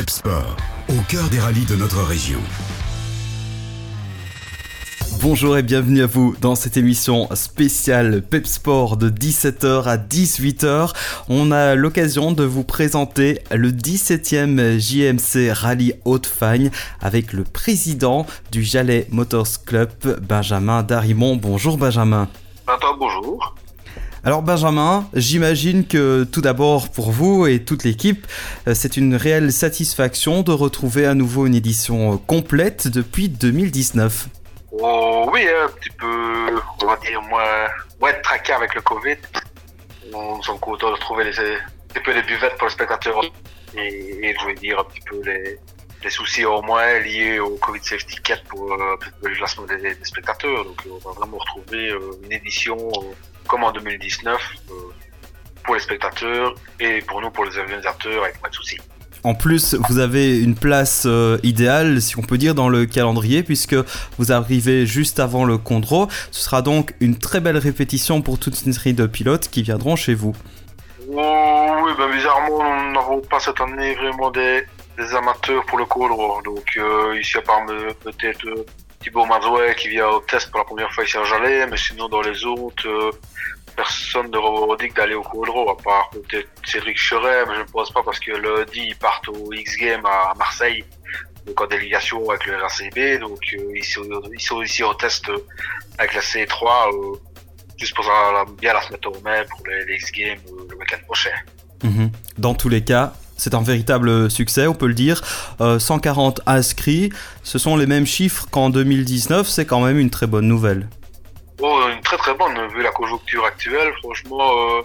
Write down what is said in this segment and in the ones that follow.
Pep Sport, au cœur des rallyes de notre région. Bonjour et bienvenue à vous dans cette émission spéciale Pep Sport de 17h à 18h. On a l'occasion de vous présenter le 17e JMC Rallye Haute-Fagne avec le président du Jalais Motors Club, Benjamin Darimont. Bonjour Benjamin. bonjour. Alors Benjamin, j'imagine que tout d'abord pour vous et toute l'équipe, euh, c'est une réelle satisfaction de retrouver à nouveau une édition complète depuis 2019. Oh, oui, un petit peu, on va dire, moins, moins tracas avec le Covid. On sommes contents de retrouver les, un peu les buvettes pour les spectateurs et, je vais dire un petit peu les, les soucis au moins liés au Covid Safety 4 pour euh, le placement des, spectateurs. Donc on va vraiment retrouver euh, une édition comme en 2019 euh, pour les spectateurs et pour nous, pour les organisateurs, avec pas de soucis. En plus, vous avez une place euh, idéale, si on peut dire, dans le calendrier, puisque vous arrivez juste avant le Condro. Ce sera donc une très belle répétition pour toute une série de pilotes qui viendront chez vous. Oh, oui, ben bizarrement, nous n'avons pas cette année vraiment des, amateurs pour le Condro. Donc euh, ici, à part peut-être Thibaut Mazouet qui vient au test pour la première fois ici à Jalais, mais sinon dans les autres, personne ne dit d'aller au Coudreau, à part peut-être Cédric Cheret, mais je ne pense pas parce que lundi ils partent au X Game à Marseille, donc en délégation avec le RACB, donc euh, ils, sont, ici au test avec la C3, euh, juste pour bien la se mettre aux mains pour les, X Games euh, le week-end prochain. Mhm. Dans tous les cas, c'est un véritable succès, on peut le dire. 140 inscrits, ce sont les mêmes chiffres qu'en 2019, c'est quand même une très bonne nouvelle. Oh, une très très bonne, vu la conjoncture actuelle. Franchement, euh,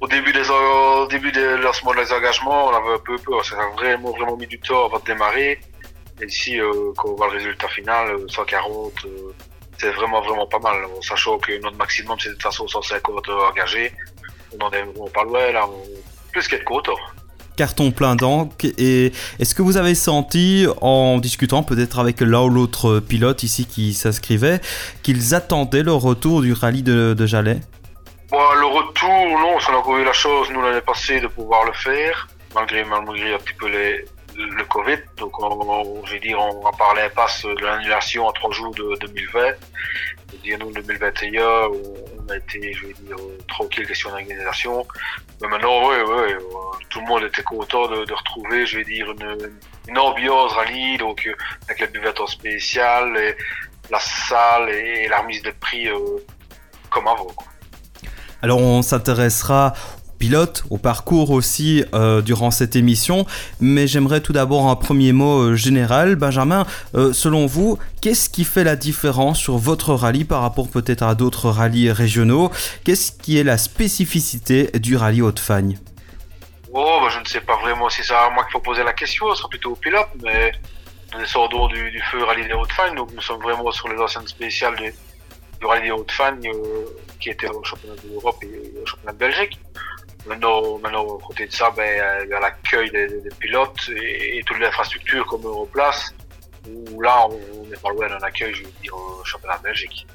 au début des au début des lancements des engagements, on avait un peu peur. Ça a vraiment vraiment mis du temps avant de démarrer. Et ici, euh, quand on voit le résultat final, 140, euh, c'est vraiment vraiment pas mal. Sachant que notre maximum c'est de toute façon 150 engagés. On en est vraiment pas loin là. Plus qu'être content carton plein d'encre. Et est-ce que vous avez senti, en discutant peut-être avec l'un ou l'autre pilote ici qui s'inscrivait, qu'ils attendaient le retour du rallye de, Jalais? Le retour, non, on a encore eu la chose, nous, l'année passée, de pouvoir le faire, malgré, malgré un petit peu les, le Covid. Donc, on, je vais dire, on a parlé passe de l'annulation en trois jours de 2020. Veux dire, nous, 2021, on a été, je vais dire, tranquille question d'organisation. Mais maintenant, oui, oui, tout le monde était content de, retrouver, je vais dire, une, une ambiance rallye, donc euh, avec la buvette en spécial, et la salle et la remise de prix euh, comme avant. Quoi. Alors on s'intéressera pilote, au parcours aussi euh, durant cette émission. Mais j'aimerais tout d'abord un premier mot euh, général. Benjamin, euh, selon vous, qu'est-ce qui fait la différence sur votre rallye par rapport peut-être à d'autres rallyes régionaux? Qu'est-ce qui est la spécificité du rallye Haute-Fagne? Oh, bah, je ne sais pas vraiment si c'est à moi qu'il faut poser la question, ce sera plutôt au pilote, mais on est sur du, du feu rallye des Haute-Fagne, donc nous sommes vraiment sur les anciennes spéciales du, rallye des Haute-Fagne, qui était au championnat d'Europe et au championnat de Belgique. Maintenant, maintenant, côté de ça, ben, il y a l'accueil des, pilotes et, toute l'infrastructure comme Europlace, où là, on n'est pas loin d'un accueil, je veux dire, au championnat Belgique.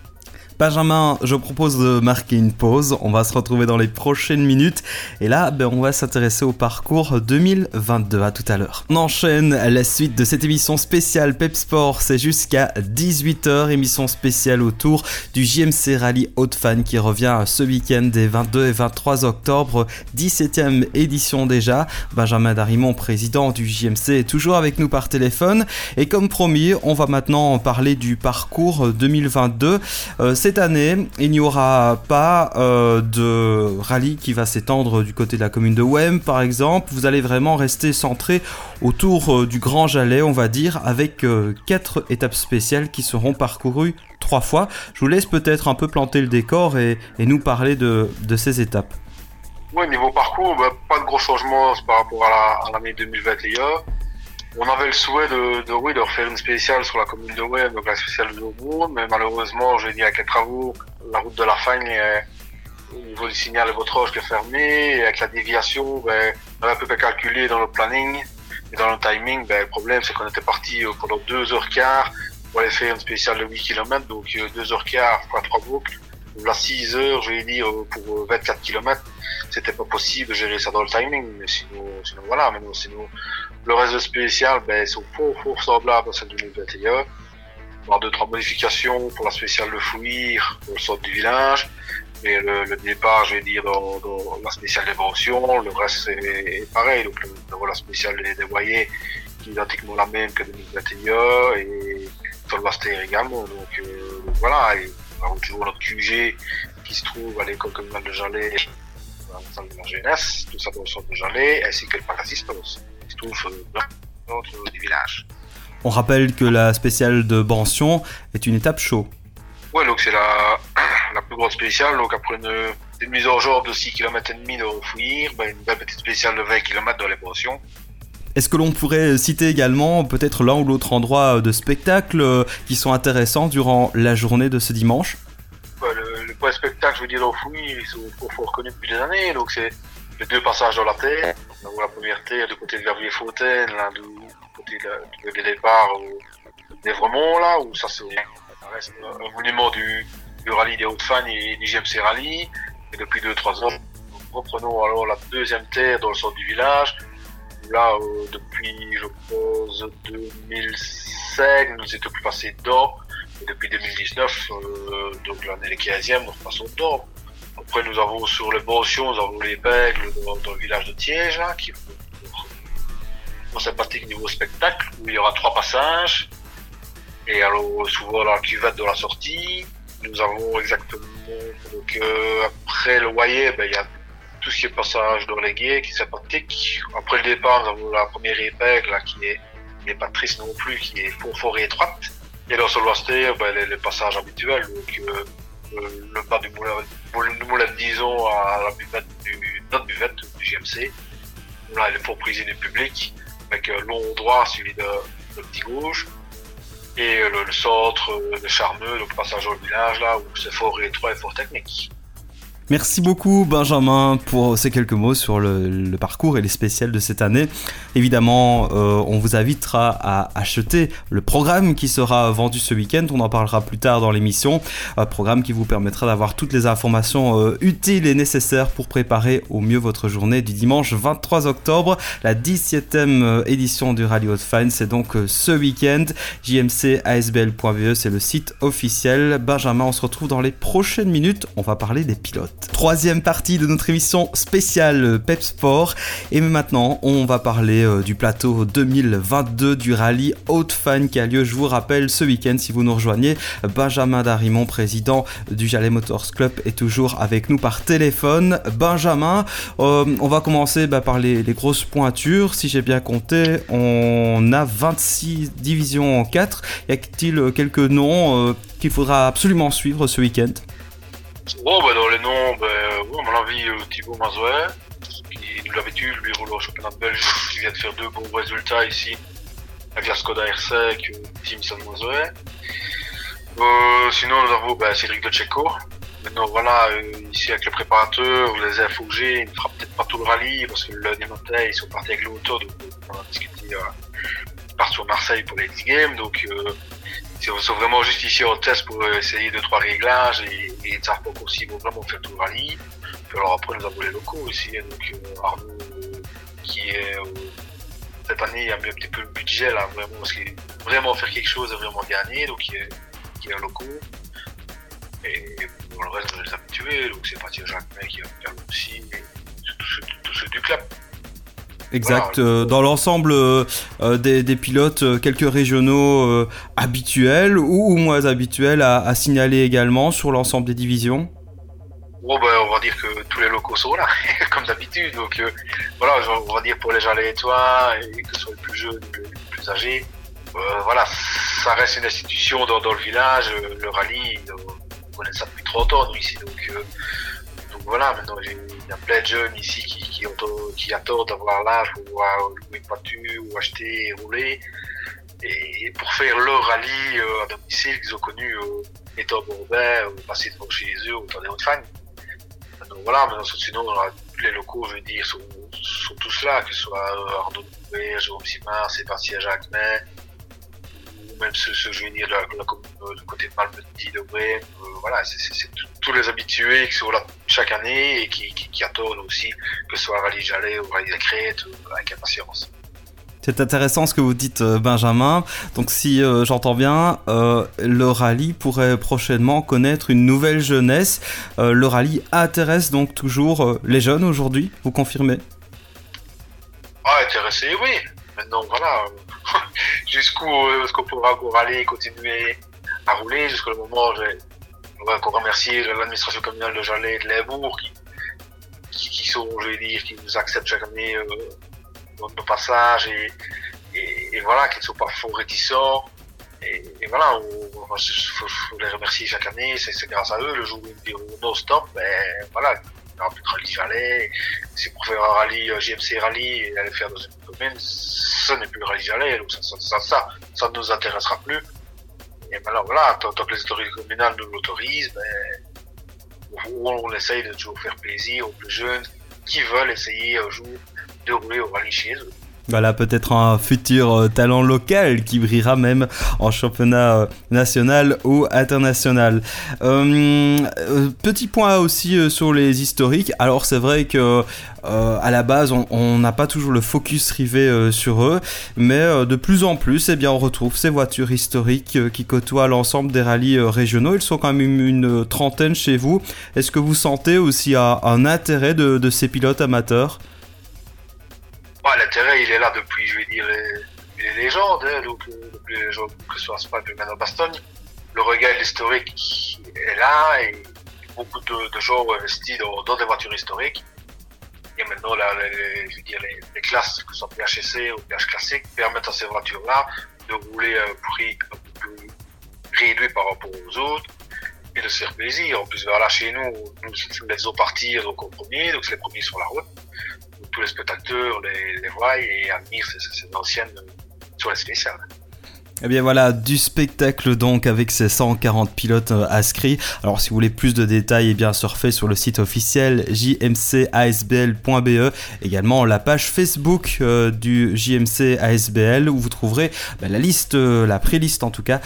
Benjamin, je propose de marquer une pause. On va se retrouver dans les prochaines minutes. Et là, ben, on va s'intéresser au parcours 2022. À tout à l'heure. On enchaîne la suite de cette émission spéciale Pep Sport. C'est jusqu'à 18h. Émission spéciale autour du JMC Rally Haute-Fan qui revient ce week-end des 22 et 23 octobre. 17e édition déjà. Benjamin Darimont, président du JMC, est toujours avec nous par téléphone. Et comme promis, on va maintenant parler du parcours 2022 cette année, il n'y aura pas euh, de rallye qui va s'étendre du côté de la commune de Wem, par exemple. Vous allez vraiment rester centré autour euh, du Grand Jalais, on va dire, avec euh, quatre étapes spéciales qui seront parcourues trois fois. Je vous laisse peut-être un peu planter le décor et, nous parler de, ces étapes. Oui, niveau parcours, bah, pas de gros changements par rapport à l'année 2021 on avait le souhait de, de, oui, de refaire une spéciale sur la commune de Web, donc la spéciale de mais malheureusement, je dis avec les travaux, la route de la Fagne, au niveau du signal de votre qui est fermé, et avec la déviation, ben, on avait un peu calculé dans le planning et dans le timing. Ben, le problème, c'est qu'on était parti euh, pendant deux heures quart pour aller faire une spéciale de 8 km, donc euh, deux heures quart fois trois boucles. la 6 heures, je vais dire, pour 24 km, c'était pas possible de gérer ça dans le timing. Mais sinon, sinon voilà, mais non, sinon, le reste de spécial, ben, sont fort, fort semblables à celle de 2021. On a deux, trois modifications pour la spéciale de Fouir, pour le sort du village. Mais le, le, départ, je vais dire, dans, dans la spéciale d'évolution, le reste est, pareil. Donc, le, la spéciale des, des voyers, qui est identiquement la même que 2021, et Master également. Donc, euh, voilà, et on a toujours notre QG qui se trouve à l'école communale de Jalais, dans la salle de la jeunesse, tout ça dans le centre de Jalais, ainsi que le se trouve euh, du village. On rappelle que la spéciale de Bansion est une étape chaud. Ouais, donc c'est la, la plus grosse spéciale. Donc après une, une mise en genre de 6 km et demi de Fouillir, ben une belle petite spéciale de 20 km dans les pensions. Est-ce que l'on pourrait citer également peut-être l'un ou l'autre endroit de spectacle euh, qui sont intéressants durant la journée de ce dimanche? Le, le point spectacle, je veux dire, dans Fouillir, ils sont fort reconnus depuis des années. Donc c'est les deux passages dans la terre. Donc la première terre du côté de la Fontaine, l'un du côté de, du départ d'Evremont, là, où ça, c'est, ça reste un monument du, du rallye des Hauts-de-Fagne et du GMC Rallye. Et depuis 2-3 ans, nous reprenons alors la deuxième terre dans le centre du village. Là, euh, depuis, je pense, 2005, nous étions plus passés dedans. Et depuis 2019, euh, donc l'année les 15e, nous repassons dedans. Après, nous avons sur les Bonsions, nous avons les Bègles dans, le village de Tiège, là, qui sont sympathique niveau spectacle, où il y aura trois passages. Et alors, souvent, la cuvette de la sortie. Nous avons exactement, donc, euh, après le Loyer, ben, il y a tout ce qui est passage dans les guets, qui est sympathique. Après le départ, nous avons la première épingle, qui est, n'est pas triste non plus, qui est fort, fort étroite. Et dans Solvaster, ben, les, passages habituels, donc, euh, le bas du moulin, du moulin disons, à la buvette du, notre buvette du GMC. Là, il est fort prisé du public, avec un long droit suivi de, de petit gauche. Et le, le centre de Charmeux, le passage au village, là, où c'est fort étroit et fort technique. Merci beaucoup Benjamin pour ces quelques mots sur le, parcours et les spéciales de cette année. Évidemment, euh, on vous invitera à acheter le programme qui sera vendu ce week-end. On en parlera plus tard dans l'émission. Un programme qui vous permettra d'avoir toutes les informations euh, utiles et nécessaires pour préparer au mieux votre journée du dimanche 23 octobre. La 17e édition du Rally Fine, c'est donc euh, ce week-end. jmcasbl.be, c'est le site officiel. Benjamin, on se retrouve dans les prochaines minutes. On va parler des pilotes. Troisième partie de notre émission spéciale Pep Sport. Et maintenant, on va parler euh, du plateau 2022 du rallye Haute-Fan qui a lieu, je vous rappelle, ce week-end. Si vous nous rejoignez, Benjamin Darimon, président du Jalais Motors Club, est toujours avec nous par téléphone. Benjamin, euh, on va commencer bah, par les, grosses pointures. Si j'ai bien compté, on a 26 divisions en 4. Y a-t-il quelques noms euh, qu'il faudra absolument suivre ce week-end? Oh, bah, dans les noms, bah, ouais, à mon avis, euh, Thibaut Mazouet, qui nous l'habitude, lui roule au championnat de Belgique, qui vient de faire deux bons résultats ici, avec la Skoda R5, euh, Team San Mazouet. Euh, sinon, nous avons bah, Cédric. Maintenant, voilà, euh, ici avec le préparateur, les infos que j'ai, il ne fera peut-être pas tout le rallye, parce que le lundi matin, ils sont partis avec l'auto, donc on a discuté, sur Marseille pour les 10 games, donc ils sont vraiment juste ici en test pour essayer deux trois réglages et, et encore s'ils vont vraiment faire tout le rallye. Puis alors après nous avons les locaux aussi, donc euh, Arnaud euh, qui est euh, cette année il a mis un petit peu le budget là vraiment parce qu'il vraiment faire quelque chose et vraiment gagner, donc il est, qui est un locaux. Et pour le reste on les habitués, donc c'est Mathieu Jacquemin qui faire aussi, et tous ceux, tous ceux du club. Exact. Voilà. Dans l'ensemble euh, des, des, pilotes, euh, quelques régionaux euh, habituels ou, moins habituels à, signaler également sur l'ensemble des divisions? Bon, ben, on va dire que tous les locaux sont là, comme d'habitude. Donc, euh, voilà, on va dire pour les gens et toi, et que ce soit les plus jeunes les plus âgés, voilà, ça reste une institution dans, dans le village. le rallye, on connaît ça depuis 30 ans, nous, ici. Donc voilà, maintenant, il y a plein de jeunes ici qui, qui, ont, qui attendent d'avoir l'âge pour pouvoir louer une voiture ou acheter et rouler. Et, pour faire leur rallye euh, à domicile qu'ils ont connu euh, étant bourbais, ou passer devant chez eux, ou dans des hautes fans. Donc voilà, maintenant, sinon, les locaux, je veux dire, sont, tous là, que ce soit euh, Arnaud Bourbet, Jérôme Simard, Sébastien Jacquemin, ou même ce je veux dire, la, la, le côté de Malmedy, de euh, voilà, c'est tous les habitués qui sont là chaque année et qui, qui, qui attendent aussi que ce soit Rallye Jalais ou Rallye de Crète avec impatience. C'est intéressant ce que vous dites, euh, Benjamin. Donc, si euh, j'entends bien, euh, le rallye pourrait prochainement connaître une nouvelle jeunesse. Euh, le rallye intéresse donc toujours euh, les jeunes aujourd'hui, vous confirmez? Ah, intéressé, oui. Maintenant, voilà, jusqu'où est-ce qu'on pourra encore aller, continuer à rouler jusqu'au moment où on va encore remercier l'administration communale de Jalais et de Limbourg qui, qui, qui, sont, je vais dire, qui nous acceptent chaque année nos passages et, et, et, voilà, qu'ils ne sont pas fort réticents. Et, et voilà, il faut, faut, les remercier chaque année, c'est grâce à eux, le jour où ils diront non stop, ben voilà, rallye Jalais. Si pour faire un rallye JMC Rallye et aller faire dans une commune, ce n'est plus le rallye Jalais, donc ça, ça, ça, ne nous intéressera plus. Et maintenant voilà, tant, tant que les autorités communales nous l'autorisent, ben, on, on essaye de toujours faire plaisir aux plus jeunes qui veulent essayer un jour de rouler au rallye chez eux. Voilà, peut-être un futur euh, talent local qui brillera même en championnat euh, national ou international. Euh, petit point aussi sur les historiques. Alors c'est vrai que à la base on n'a pas toujours le focus rivé sur eux, mais de plus en plus, eh bien, on retrouve ces voitures historiques qui côtoient l'ensemble des rallyes régionaux. Ils sont quand même une, trentaine chez vous. Est-ce que vous sentez aussi un, intérêt de ces pilotes amateurs? Bah, l'intérêt, il est là depuis, je vais dire, les, légendes, hein, donc, depuis les légendes, que ce soit Spa, maintenant Bastogne. Le regard historique est là et beaucoup de, gens ont investi dans, des voitures historiques. Et maintenant, là, les, je veux dire, les, classes, que ce soit PHC ou PH classique, permettent à ces voitures-là de rouler à un prix un peu réduit par rapport aux autres et de se faire plaisir. En plus, voilà, chez nous, nous les faisons partir donc, au premier, donc c'est les premiers sur la route tous les spectateurs les, les voient et admirent ces, ces anciennes sur les spéciales. Et eh bien voilà, du spectacle donc avec ces 140 pilotes euh, inscrits. Alors si vous voulez plus de détails, eh bien surfez sur le site officiel jmcasbl.be, également la page Facebook euh, du JMC ASBL où vous trouverez bah, la liste, euh, la pré-liste en tout cas,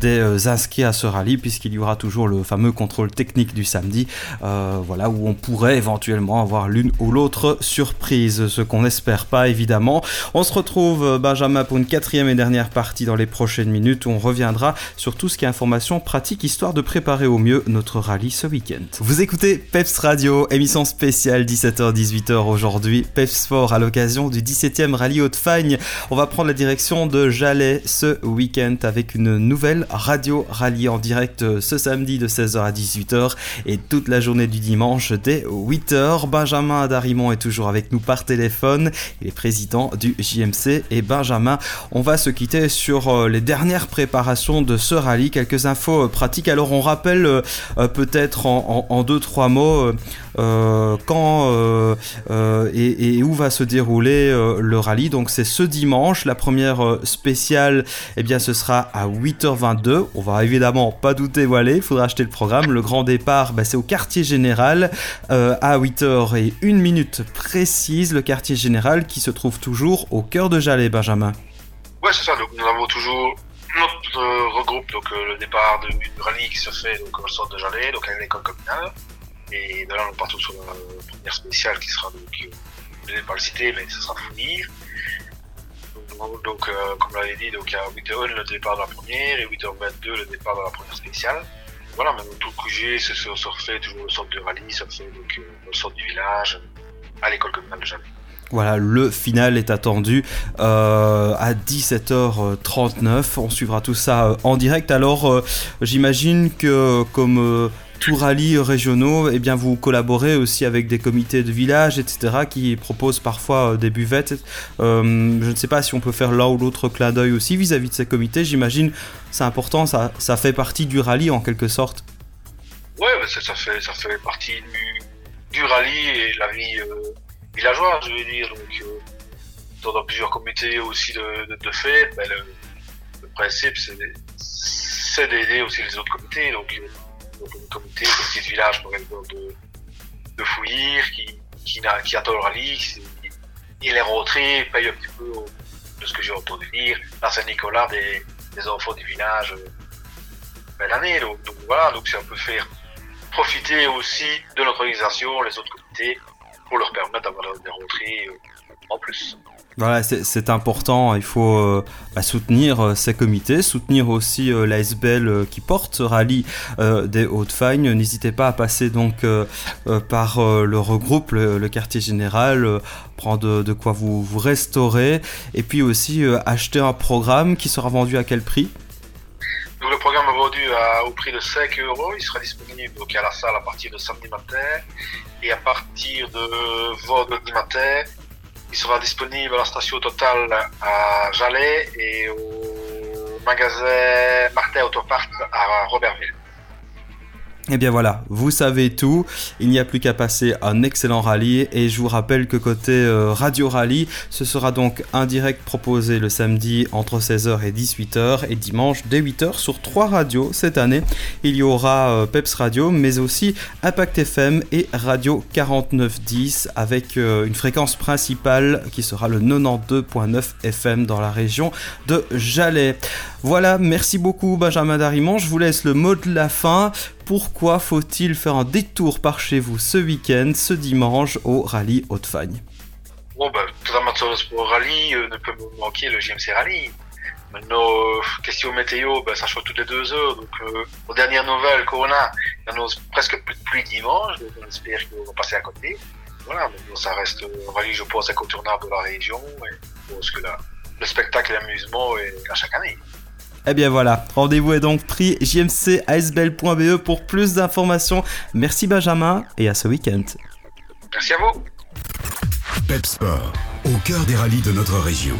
des inscrits à ce rallye puisqu'il y aura toujours le fameux contrôle technique du samedi, voilà où on pourrait éventuellement avoir l'une ou l'autre surprise, ce qu'on n'espère pas évidemment. On se retrouve Benjamin pour une quatrième et dernière partie les prochaines minutes on reviendra sur tout ce qui est information pratique histoire de préparer au mieux notre rallye ce week-end. Vous écoutez Peps Radio, émission spéciale 17h-18h aujourd'hui, Peps Sport à l'occasion du 17e rallye Haute-Fagne. On va prendre la direction de Jalais ce week-end avec une nouvelle radio rallye en direct ce samedi de 16h à 18h et toute la journée du dimanche dès 8h. Benjamin Darimont est toujours avec nous par téléphone, il est président du JMC et Benjamin, on va se quitter sur sur les dernières préparations de ce rallye, quelques infos pratiques. Alors on rappelle euh, peut-être en, en, en, deux trois mots euh, quand euh, et, où va se dérouler le rallye. Donc c'est ce dimanche, la première spéciale, eh bien ce sera à 8h22. On va évidemment pas douter voilà, il faudra acheter le programme. Le grand départ, bah, c'est au quartier général à 8h et une minute précise, le quartier général qui se trouve toujours au cœur de Jalais, Benjamin. Ouais, c'est ça. Donc, nous avons toujours notre euh, regroupe, donc euh, le départ de, du rallye qui se fait donc au centre de Jalais, donc à l'école communale. Et de là, on part tout sur la première spéciale qui sera donc, euh, ne vais pas le citer, mais ce sera Fournir. Donc, donc euh, comme dit, donc à 8h01 le départ de la première et 8h22 le départ de la première spéciale. Voilà, maintenant tout le QG se, se, se refait toujours au centre de rallye, se refait donc euh, au centre du village, à l'école communale de Jalais. Voilà, le final est attendu euh, à 17h39. On suivra tout ça euh, en direct. Alors, euh, j'imagine que comme euh, tout rallye régionaux, eh bien, vous collaborez aussi avec des comités de village, etc., qui proposent parfois des buvettes. je ne sais pas si on peut faire l'un ou l'autre clin d'œil aussi vis-à-vis -vis de ces comités. J'imagine c'est important, ça, fait partie du rallye en quelque sorte. Ouais, ça, fait, partie du rallye et la vie villageois, je veux dire. Donc, euh, dans plusieurs comités aussi de, de, de fête, ben, le, le, principe, c'est d'aider aussi les autres comités. Donc, donc le comité, comité de village, par exemple, de, de Fouillir, qui, qui, qui attend le rallye, qui, il est rentré, paye un petit peu de ce que j'ai entendu dire. Là, Saint-Nicolas, des, des enfants du village ben, l'année. Donc, voilà, donc c'est un peu faire profiter aussi de notre organisation, les autres comités, pour leur permettre d'avoir des rentrées en plus. Voilà, c'est important, il faut euh, bah, soutenir euh, ces comités, soutenir aussi euh, qui porte ce rallye des Hauts-de-Fagne. N'hésitez pas à passer donc par le regroupe, le, quartier général, prendre de, quoi vous, vous restaurer, et puis aussi acheter un programme qui sera vendu à quel prix? Programme vendu au prix de 5 euros. Il sera disponible donc à la salle à partir de samedi matin et à partir de vendredi matin il sera disponible à la station Total à Jalais et au magasin Martin Autopart à Robertville. Et eh bien voilà, vous savez tout, il n'y a plus qu'à passer un excellent rallye et je vous rappelle que côté euh, Radio Rallye, ce sera donc un direct proposé le samedi entre 16h et 18h et dimanche dès 8h sur trois radios cette année. Il y aura euh, Peps Radio mais aussi Impact FM et Radio 4910 avec euh, une fréquence principale qui sera le 92.9 FM dans la région de Jalais. Voilà, merci beaucoup Benjamin Darimon, je vous laisse le mot de la fin pourquoi faut-il faire un détour par chez vous ce week-end, ce dimanche, au rallye Haute-Fagne? Bon, ben, tout amateur de sport rallye euh, ne peut manquer le JMC Rallye. Maintenant, euh, question météo, ben, ça change toutes les deux heures. Donc, euh, aux dernières nouvelles qu'on a, il y en a presque plus de pluie dimanche. Donc, on espère qu'on va passer à côté. Voilà, mais ça reste un rallye, je pense, incontournable de la région. Et je que le spectacle et l'amusement est à chaque année. Eh bien voilà, rendez-vous est donc pris jmcasbel.be pour plus d'informations. Merci Benjamin et à ce week-end. Merci à vous. Pep Sport, au cœur des rallyes de notre région.